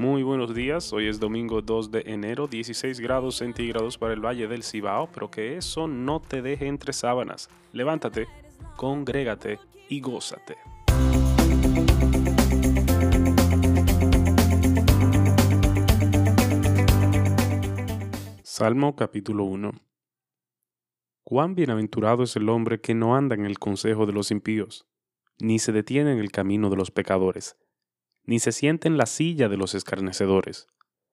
Muy buenos días, hoy es domingo 2 de enero, 16 grados centígrados para el Valle del Cibao, pero que eso no te deje entre sábanas. Levántate, congrégate y gózate. Salmo capítulo 1 Cuán bienaventurado es el hombre que no anda en el consejo de los impíos, ni se detiene en el camino de los pecadores ni se siente en la silla de los escarnecedores,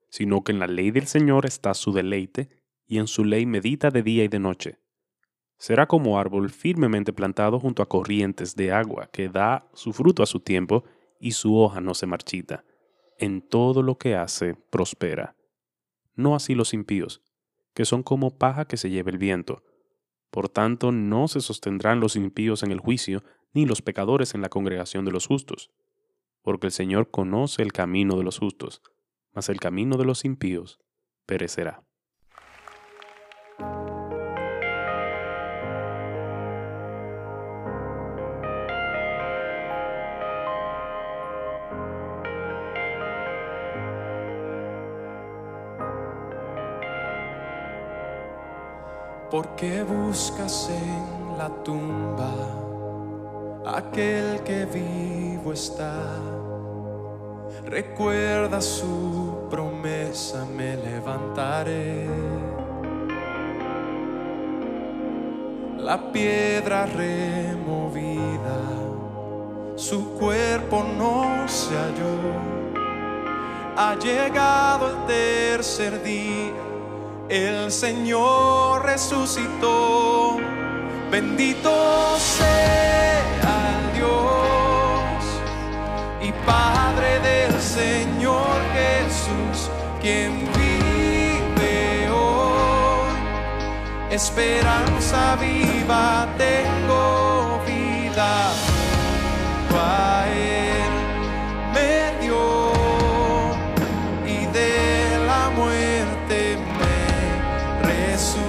sino que en la ley del Señor está su deleite, y en su ley medita de día y de noche. Será como árbol firmemente plantado junto a corrientes de agua, que da su fruto a su tiempo, y su hoja no se marchita. En todo lo que hace, prospera. No así los impíos, que son como paja que se lleva el viento. Por tanto, no se sostendrán los impíos en el juicio, ni los pecadores en la congregación de los justos porque el Señor conoce el camino de los justos, mas el camino de los impíos perecerá. ¿Por qué buscas en la tumba aquel que vivo Recuerda su promesa, me levantaré. La piedra removida, su cuerpo no se halló. Ha llegado el tercer día, el Señor resucitó. Bendito sea quien vive hoy. Esperanza viva, tengo vida. A me dio y de la muerte me resucitó.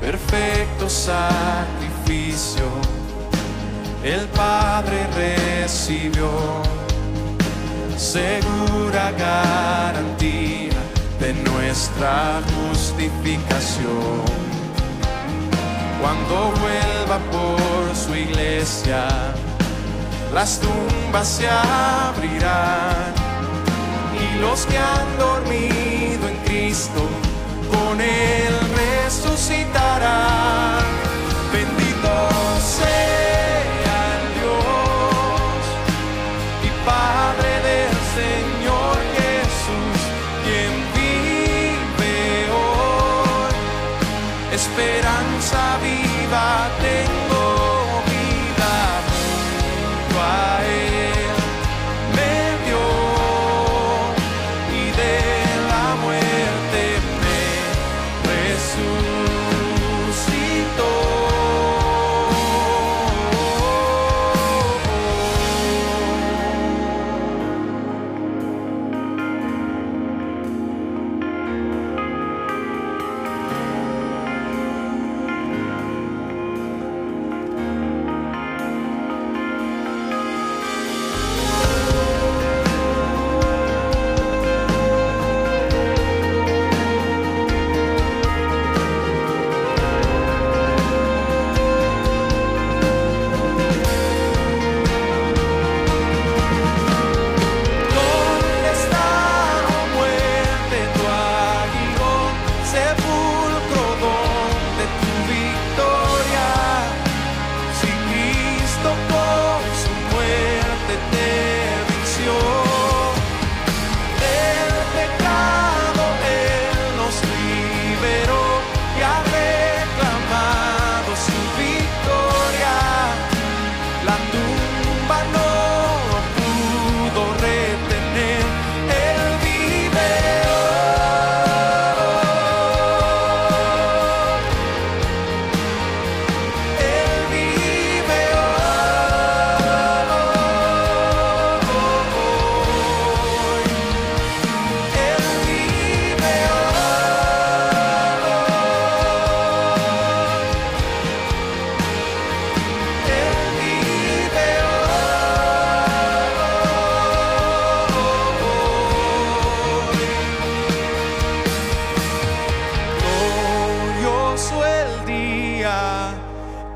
Perfecto sacrificio el Padre recibió segura garantía de nuestra justificación. Cuando vuelva por su iglesia, las tumbas se abrirán y los que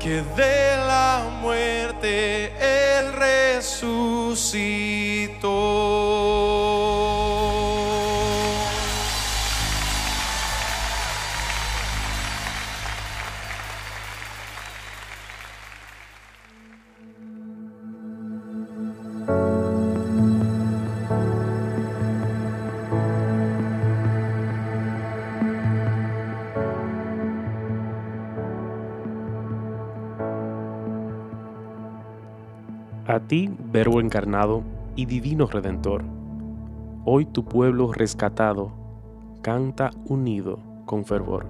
que de la muerte Él resucitó. A ti, Verbo encarnado y divino Redentor, hoy tu pueblo rescatado canta unido con fervor.